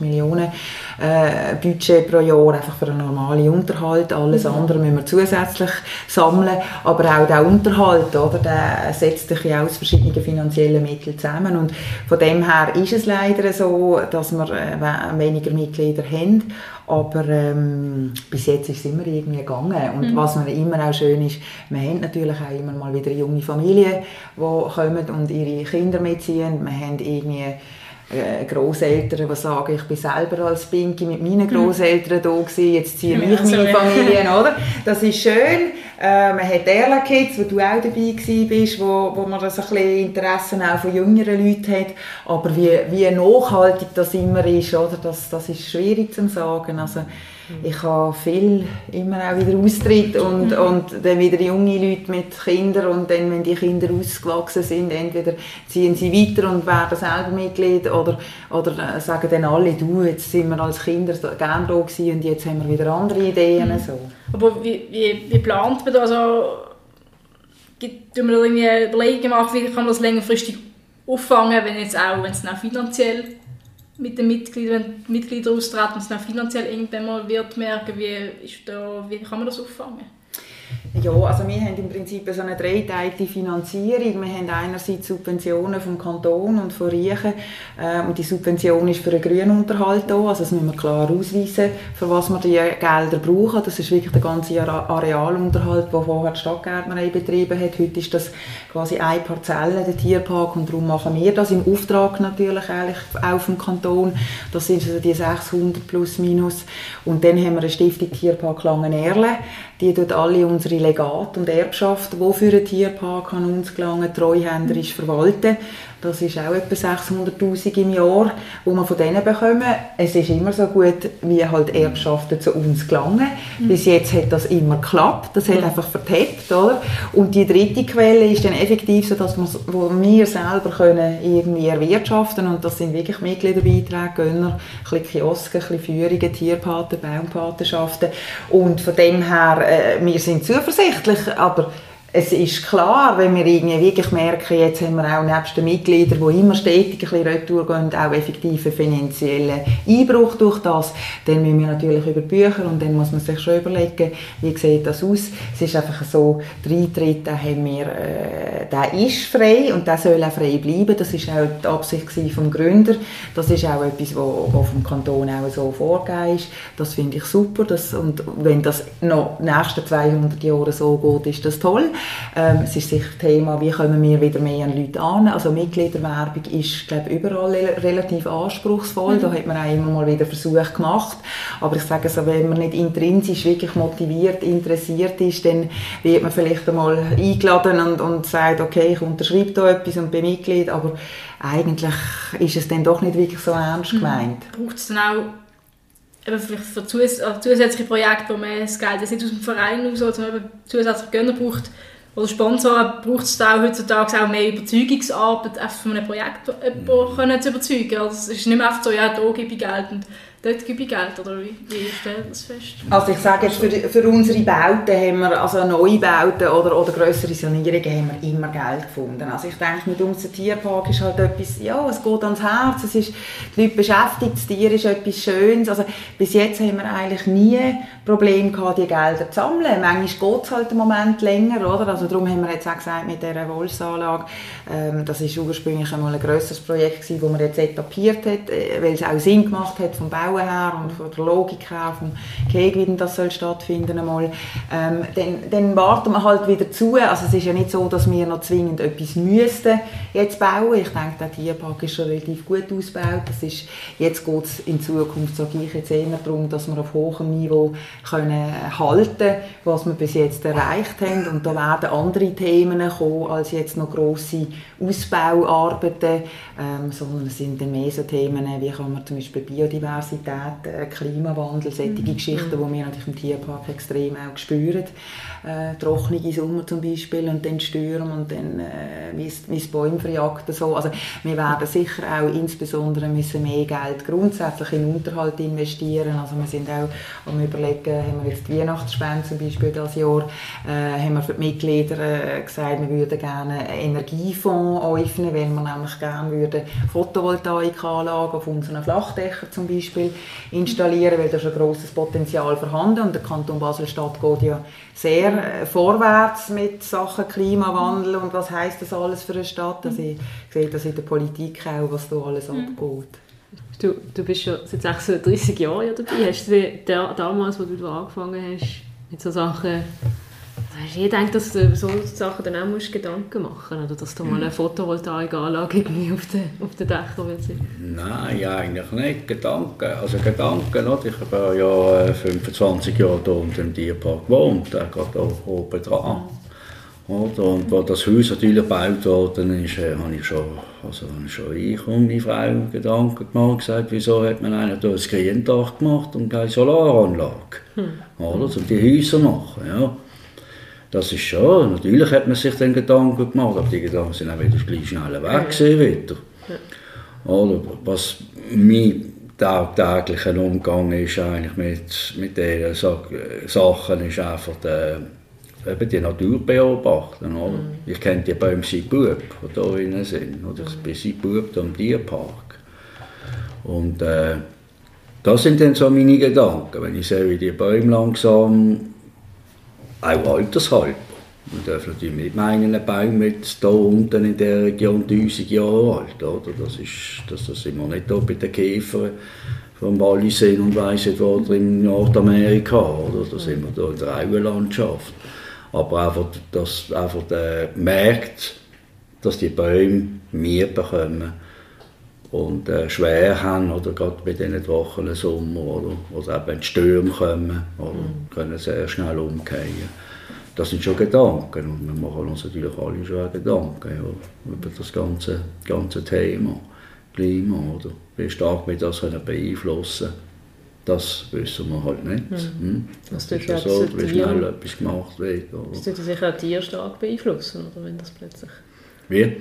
Millionen äh, Budget pro Jahr einfach für einen normalen Unterhalt. Alles mhm. andere müssen wir zusätzlich sammeln. Aber auch der Unterhalt, oder, der setzt sich ja aus verschiedenen finanziellen Mitteln zusammen. Und von dem her ist es leider so, dass wir äh, weniger Mitglieder haben. Aber ähm, bis jetzt ist es immer irgendwie gegangen. Und mhm. was mir immer auch schön ist, wir haben natürlich auch immer mal wieder junge Familien, die kommen und ihre Kinder mitziehen. Wir haben irgendwie äh, Großeltern, die sagen, ich bin selber als Pinky mit meinen mhm. Großeltern da gewesen, jetzt ziehe ich meine Familie, *laughs* oder? Das ist schön. Äh, man hat Erla Kids, wo du auch dabei bist, wo, wo man das ein bisschen Interessen auch von jüngeren Leuten hat. Aber wie, wie nachhaltig das immer ist, oder? Das, das ist schwierig zu sagen. Also, ich habe viel immer auch wieder Austritt und, mhm. und dann wieder junge Leute mit Kindern und dann, wenn die Kinder ausgewachsen sind, entweder ziehen sie weiter und werden selber Mitglied oder, oder äh, sagen dann alle, du, jetzt sind wir als Kinder gerne da gewesen und jetzt haben wir wieder andere Ideen. Mhm. So. Aber wie, wie, wie plant man das? Also, gibt man da irgendwie Überlegungen gemacht, wie kann man das längerfristig auffangen, wenn jetzt auch, wenn es auch finanziell mit den Mitgliedern, wenn die Mitglieder austreten und es dann finanziell irgendwann mal wird merken, wie, ist da, wie kann man das auffangen? Ja, also wir haben im Prinzip so eine dreiteilige Finanzierung. Wir haben einerseits Subventionen vom Kanton und von Riechen äh, und die Subvention ist für den Grünunterhalt da, also das müssen wir klar ausweisen, für was wir die Gelder brauchen. Das ist wirklich der ganze Arealunterhalt, den vorher die Stadtgärtnerei betrieben hat. Heute ist das quasi eine Parzelle, der Tierpark, und darum machen wir das im Auftrag natürlich auch vom Kanton. Das sind also die 600 plus minus. Und dann haben wir eine Stiftung Tierpark Langenerle, die tut alle unsere Legate und Erbschaft, die für einen Tierpark an uns gelangen, treuhänderisch verwalten. Das ist auch etwa 600'000 im Jahr, wo wir von denen bekommen. Es ist immer so gut, wie halt Erbschaften zu uns gelangen. Mhm. Bis jetzt hat das immer geklappt. Das hat einfach vertippt, oder? Und die dritte Quelle ist dann effektiv so, dass wir, wo wir selber können irgendwie erwirtschaften und das sind wirklich Mitgliederbeiträge, Gönner, ein Kioske, ein Führungen, Tierpaten, Baumpatenschaften und von dem her, äh, wir sind zuversichtlich, aber es ist klar, wenn wir irgendwie wirklich merken, jetzt haben wir auch nebst den Mitgliedern, die immer stetig ein bisschen retour gehen, auch effektiven finanziellen Einbruch durch das, dann müssen wir natürlich über Bücher und dann muss man sich schon überlegen, wie sieht das aus. Es ist einfach so, der Eintritt, den haben wir, äh, der ist frei und der soll auch frei bleiben. Das ist auch die Absicht vom Gründer. Das ist auch etwas, was vom Kanton auch so vorgegeben ist. Das finde ich super. Das, und wenn das noch nächsten 200 Jahre so geht, ist das toll. Ähm, es ist sicher Thema, wie kommen wir wieder mehr an Leute an. Also Mitgliederwerbung ist, glaube überall relativ anspruchsvoll. Mhm. Da hat man auch immer mal wieder Versuche gemacht. Aber ich sage so, wenn man nicht intrinsisch wirklich motiviert, interessiert ist, dann wird man vielleicht einmal eingeladen und, und sagt, okay, ich unterschreibe da etwas und bin Mitglied, aber eigentlich ist es dann doch nicht wirklich so ernst mhm. gemeint. Mhm. Braucht es dann auch eben vielleicht für zus äh, zusätzliche Projekte, wo man das Geld nicht aus dem Verein aus, sondern zusätzliche Gönner braucht, oder Sponsoren braucht es da heutzutage auch mehr Überzeugungsarbeit, von einem Projekt mhm. zu überzeugen. Also es ist nicht mehr einfach so, ja, da gebe ich Geld und dort gebe ich Geld, oder wie, wie stellt das fest? Also ich sage jetzt, für, für unsere Bauten haben wir, also neue Bauten oder, oder grössere Sanierungen, haben wir immer Geld gefunden. Also ich denke, mit unserem Tierpark ist halt etwas, ja, es geht ans Herz, es ist, die Leute beschäftigt, das Tier ist etwas Schönes. Also bis jetzt haben wir eigentlich nie Probleme gehabt, die Gelder zu sammeln. Manchmal geht es halt im Moment länger, oder? Also darum haben wir jetzt auch gesagt, mit dieser Wolfsanlage, ähm, das ist ursprünglich einmal ein grösseres Projekt das man jetzt etabliert hat, äh, weil es auch Sinn gemacht hat vom Bau Bauen her und von der Logik her, vom Krieg, wie das soll stattfinden einmal, ähm, dann, dann warten wir halt wieder zu. Also es ist ja nicht so, dass wir noch zwingend etwas müssten jetzt bauen. Ich denke, der Tierpark ist schon relativ gut ausgebaut. Das ist, jetzt geht es in Zukunft, sage ich jetzt eher darum, dass wir auf hohem Niveau können halten was wir bis jetzt erreicht haben. Und da werden andere Themen kommen, als jetzt noch grosse Ausbauarbeiten, ähm, sondern es sind dann mehr so Themen, wie kann man zum Beispiel Biodiversität äh, Klimawandel, solche mhm. Geschichten, die wir natürlich im Tierpark extrem auch spüren. Äh, trockene Sommer zum Beispiel und dann Stürme und dann äh, wie es Bäume verjagt. So. Also wir werden sicher auch insbesondere müssen mehr Geld grundsätzlich in Unterhalt investieren. Also wir sind auch am überlegen, haben wir jetzt die Weihnachtsspende zum Beispiel dieses Jahr, äh, haben wir für die Mitglieder äh, gesagt, wir würden gerne einen Energiefonds öffnen, weil wir nämlich gerne würden Photovoltaikanlagen auf unseren Flachdächern zum Beispiel installieren, weil da ist ein grosses Potenzial vorhanden und der Kanton Basel-Stadt geht ja sehr äh, vorwärts mit Sachen Klimawandel und was heißt das alles für eine Stadt. Also ich sehe das in der Politik auch, was da alles mhm. abgeht. Du, du bist schon seit 36 Jahren dabei. Hast du damals, als du angefangen hast, mit so Sachen Hast du gedacht, dass du so Sachen dann auch musst Gedanken machen musst? Oder dass du mal eine Photovoltaikanlage irgendwie auf den, auf den Dächern wird sein? Nein, eigentlich nicht. Gedanken. Also Gedanken, oder? ich habe ja 25 äh, Jahre hier unter dem Tierpark gewohnt, der geht hier oben dran. Oder? Und als das Haus natürlich gebaut worden ist, äh, habe ich schon, also schon ich und meine Frau Gedanken gemacht und gesagt, wieso hat man eigentlich hier ein Skrientdach gemacht und keine Solaranlage, hm. oder? um die Häuser zu machen. Ja. Das ist schon, natürlich hat man sich dann Gedanken gemacht, aber die Gedanken sind auch wieder gleich schnell weg ja. wieder. Ja. Oder was mein tagtäglicher Umgang ist eigentlich mit, mit diesen Sachen, ist einfach der, eben die Natur beobachten. Oder? Mhm. Ich kenne die Bäume seit Bub, die da drin sind. Oder ich bin seit Bub hier im Tierpark. Und äh, das sind dann so meine Gedanken, wenn ich sehe, wie die Bäume langsam auch altershalber. Man darf natürlich nicht meinen, ein Baum jetzt hier unten in der Region 1000 Jahre alt. Oder? Das, ist, das, das sind wir nicht hier bei den Käfern vom Wallisee und weiss nicht wo in Nordamerika. Oder? Da sind wir hier in der Auenlandschaft. Aber einfach, dass einfach der merkt, dass die Bäume mehr bekommen und äh, schwer haben, oder gerade bei diesen trockenen Sommer, oder, oder eben Stürme kommen, oder mhm. können sehr schnell umkehren. Das sind schon Gedanken und wir machen uns natürlich alle schon Gedanken ja, über das ganze, ganze Thema, Klima, oder wie stark wir das können beeinflussen das wissen wir halt nicht. Mhm. Hm? Das, das ist ja so, wie schnell etwas gemacht wird. Oder? Das tut sich auch Tiere stark beeinflussen, oder wenn das plötzlich... Wie?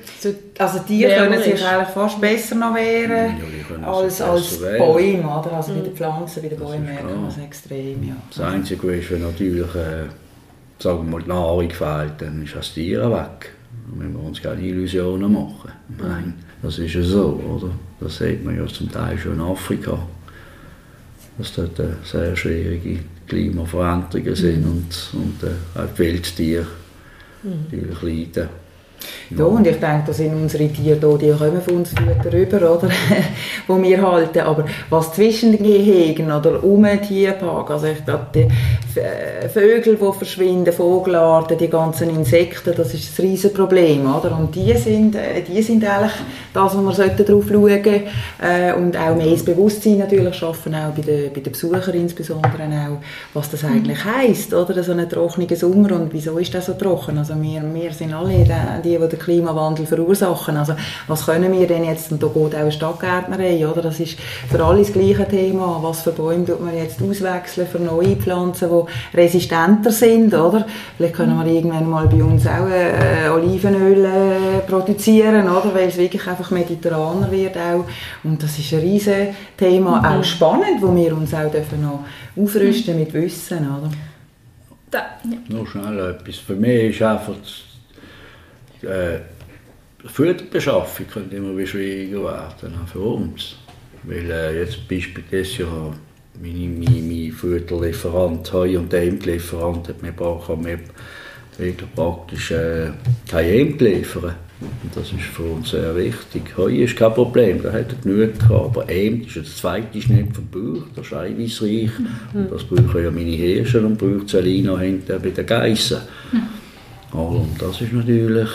Also die können sich eigentlich fast besser noch wehren ja, als, als Bäume, oder? Also mhm. bei den Pflanzen, bei den Bäumen merken wir es extrem, ja. Das Einzige ist, wenn natürlich, äh, sagen wir mal, die Nahrung fehlt, dann ist das Tier weg. Dann müssen wir uns keine Illusionen machen. Nein, das ist ja so, oder? Das sieht man ja zum Teil schon in Afrika, dass dort äh, sehr schwierige Klimaveränderungen sind mhm. und, und äh, auch die Wildtiere mhm. natürlich leiden. Ja, und ich denke, da sind unsere Tiere da, die kommen von uns rüber, oder? *laughs* wo wir halten. Aber was zwischen den Gehegen oder um den Tierpark, also ich glaube, Vögel, die verschwinden, Vogelarten, die ganzen Insekten, das ist ein riesen Problem, oder? Und die sind, äh, die sind eigentlich das, wo wir darauf schauen sollten. Äh, und auch mehr das Bewusstsein natürlich schaffen, auch bei den, bei den Besuchern insbesondere auch, was das eigentlich heisst, oder? So einen trockenen Sommer und wieso ist das so trocken? Also wir, wir sind alle die, die den Klimawandel verursachen. Also was können wir denn jetzt, und da geht auch eine Stadtgärtnerei, oder? Das ist für alle das gleiche Thema. Was für Bäume tut man jetzt auswechseln für neue Pflanzen, die resistenter sind, oder? Vielleicht können wir irgendwann mal bei uns auch äh, Olivenöl äh, produzieren, oder? Weil es wirklich einfach mediterraner wird auch. Und das ist ein riesen Thema, mhm. auch spannend, wo wir uns auch dürfen noch aufrüsten mhm. mit Wissen, oder? Da, ja. Noch schnell etwas. Für mich ist einfach äh, Futterbeschaffung könnte immer wieder schwieriger werden, auch für uns. Weil äh, jetzt Beispiel dieses Jahr mein, mein, mein Futterlieferant, Heu- und Emd-Lieferant hat mir mir wirklich praktisch äh, kein Emd liefern. Und das ist für uns sehr wichtig. Heu ist kein Problem, da hat er genug gehabt. Aber Emd ist der zweite Schnitt vom Bauch, der ist eiweißreich. Mhm. Und das brauchen ja meine Hirsche und braucht Selina hinten bei den Geissen. Mhm. Und das ist natürlich,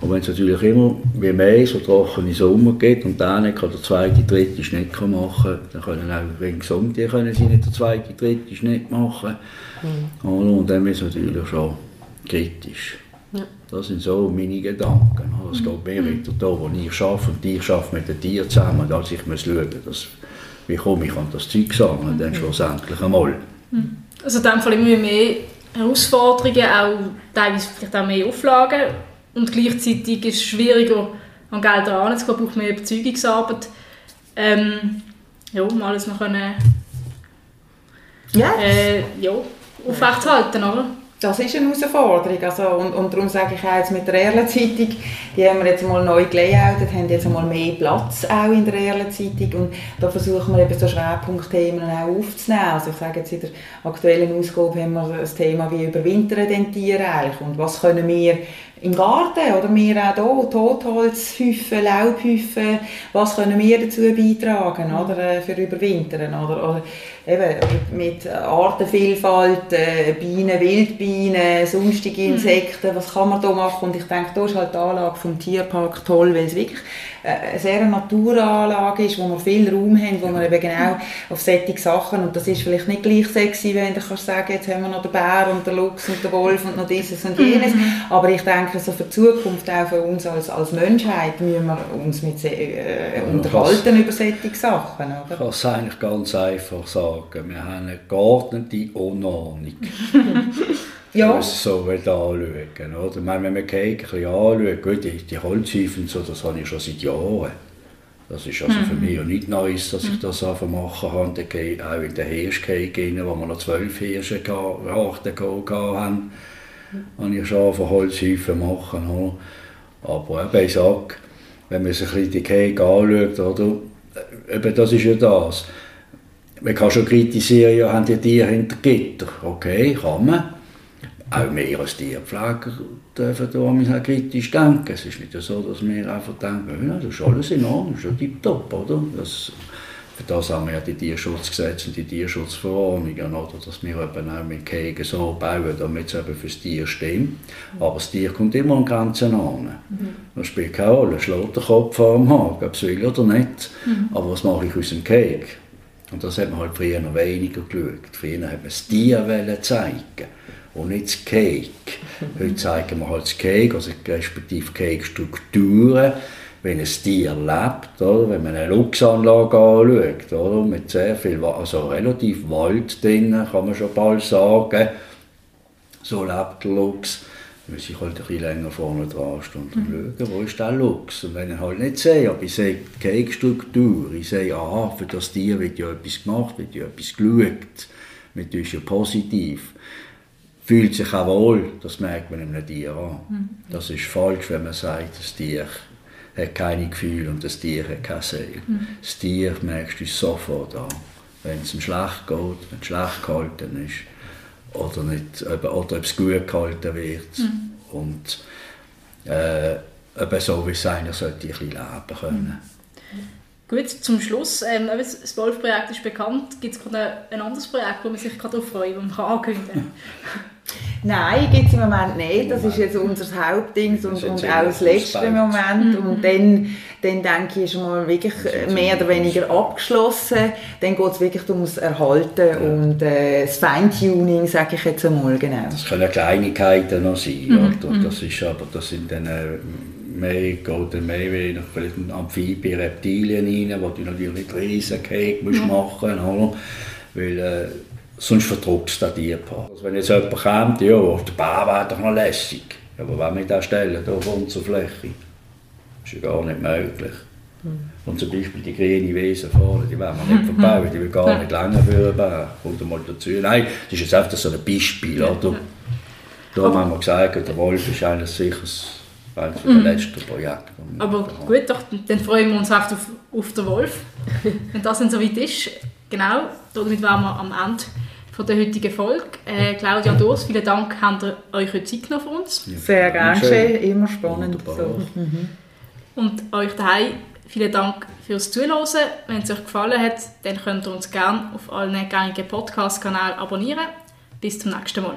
und wenn es natürlich immer wie mehr so trockene Sommer geht und der nicht der zweite, dritte Schnitt machen kann, dann können auch wegen gesund, die können sie nicht den zweiten, dritten Schnitt machen. Mhm. Und dann ist es natürlich schon kritisch. Ja. Das sind so meine Gedanken. Es mhm. geht mehr weiter da, wo ich arbeite und ich arbeite mit den Tieren zusammen, als ich muss schauen muss, wie komme ich an das Zeug dann mhm. schlussendlich einmal. Mhm. Also in dem Fall immer mehr Herausforderungen, auch teilweise vielleicht auch mehr Auflagen und gleichzeitig ist es schwieriger, an Gelder heranzukommen, braucht mehr Überzeugungsarbeit. Ähm, ja, um alles noch können, yes. äh, ja, aufrechtzuerhalten, oder? das ist eine Herausforderung. Also, und, und darum sage ich auch jetzt mit der Erle-Zeitung, die haben wir jetzt mal neu gelayoutet, haben jetzt mal mehr Platz auch in der Erle-Zeitung und da versuchen wir eben so Schwerpunktthemen auch aufzunehmen. Also ich sage jetzt in der aktuellen Ausgabe haben wir das Thema, wie überwintern denn Tiere eigentlich und was können wir im Garten oder? Wir auch hier, Totholzhäufen, Laubhäufen, was können wir dazu beitragen oder, äh, für Überwintern oder, oder eben mit Artenvielfalt, äh, Bienen, Wildbienen, sonstige mhm. Insekten, was kann man da machen? Und ich denke, da ist halt die Anlage vom Tierpark toll, weil es wirklich eine sehr Naturanlage ist, wo wir viel Raum haben, wo wir eben genau auf solche Sachen, und das ist vielleicht nicht gleich sexy, wenn du kannst sagen, jetzt haben wir noch den Bär und den Luchs und den Wolf und noch dieses und jenes, mhm. aber ich denke, so für die Zukunft, auch für uns als, als Menschheit, müssen wir uns mit äh, unterhalten über solche Sachen. Oder? Ich kann es eigentlich ganz einfach sagen, wir haben eine geordnete Unordnung. *laughs* ja. so anschauen. Oder? Ich meine, wenn man Cake ein bisschen anschaut, gut, die, die Holzhäufen, so, das habe ich schon seit Jahren. Das ist also mhm. für mich ja nicht Neues, dass ich das einfach machen kann. Auch in den Hirschcake, wo wir noch zwölf Hirsche hatten, habe ich schon von Holzhäufen machen. Oder? Aber eben, ich sage, wenn man sich ein bisschen die Cake anschaut, oder? Eben, das ist ja das. Man kann schon kritisieren, ja, haben die Tiere hinter Gitter. Okay, kann man. Auch wir als Tierpfleger dürfen da manchmal kritisch denken. Es ist nicht so, dass wir einfach denken, ja, das ist alles in Ordnung, das ist ja tipptopp, oder? Das, für das haben wir ja die Tierschutzgesetze und die Tierschutzverordnungen, oder? dass wir eben auch mit Kägen so bauen, damit es eben fürs Tier stimmt. Aber das Tier kommt immer an Grenzen an. Mhm. Das spielt keine Rolle, schlägt der Kopf am Haken, ob es will oder nicht. Mhm. Aber was mache ich aus dem Käge? Und das hat man halt früher noch weniger geschaut. Früher hat man das Tier zeigen und nicht das Cake. Heute zeigen wir halt das Cake, also respektive Cake-Strukturen, wenn ein Tier lebt, oder? wenn man eine Luchsanlage anschaut, oder? mit sehr viel, also relativ Wald drin, kann man schon bald sagen, so lebt der Luchs, dann muss ich halt ein bisschen länger vorne dran stehen und mhm. schauen, wo ist der Luchs. Und wenn ich halt nicht sehe, aber ich sehe die Cake-Struktur, ich sehe, aha, für das Tier wird ja etwas gemacht, wird ja etwas geschaut, mit ist ja positiv fühlt sich auch wohl, das merkt man einem Tier an. Mhm. Das ist falsch, wenn man sagt, das Tier hat keine Gefühle und das Tier hat keine Seele. Mhm. Das Tier merkst du sofort an, wenn es ihm schlecht geht, wenn es schlecht gehalten ist oder, nicht, oder ob es gut gehalten wird. Mhm. Und äh, eben so, wie es einer sollte, ein bisschen leben können. Mhm. Gut, zum Schluss, ähm, das Wolf-Projekt ist bekannt. Gibt es ein anderes Projekt, wo man sich darauf freut, das man ankündigen kann? *laughs* Nein, gibt es im Moment nicht. Das ist jetzt unser Hauptding und, und auch das letzte Moment. Mhm. Und dann, dann denke ich, ist mal wirklich mehr oder weniger abgeschlossen. Dann geht es wirklich ums Erhalten ja. und äh, das Feintuning, sage ich jetzt einmal genau. Das können Kleinigkeiten noch sein. Mhm. Oder? Das ist aber, das sind dann äh, mehr, geht mehr wie vielleicht Amphibien, Reptilien rein, wo du natürlich riesen Cake musst machen musst. Weil, äh, sonst verdruckt es den Tierpark. Also wenn jetzt jemand kommt, ja, der Bär wäre doch noch lässig. Aber wenn wir das stellen, hier auf unserer Fläche, ist ja gar nicht möglich. Mhm. Und zum Beispiel die grüne Wiese vorne, die wollen wir nicht verbauen, die will gar nicht länger für einen Bär. Kommt mal dazu. Nein, das ist jetzt einfach so ein Beispiel. Oder? Darum haben wir gesagt, der Wolf ist eigentlich sicher eines der mhm. letzten Projekte. Aber gut, doch, dann freuen wir uns auf, auf den Wolf. *laughs* Wenn das dann soweit ist, genau, damit wären wir am Ende von der heutigen Folge. Äh, Claudia und Urs, vielen Dank, habt ihr euch heute Zeit genommen für uns. Ja, Sehr gerne, immer spannend. So. Mhm. Und euch daheim vielen Dank fürs Zuhören. Wenn es euch gefallen hat, dann könnt ihr uns gerne auf allen gängigen Podcast-Kanälen abonnieren. Bis zum nächsten Mal.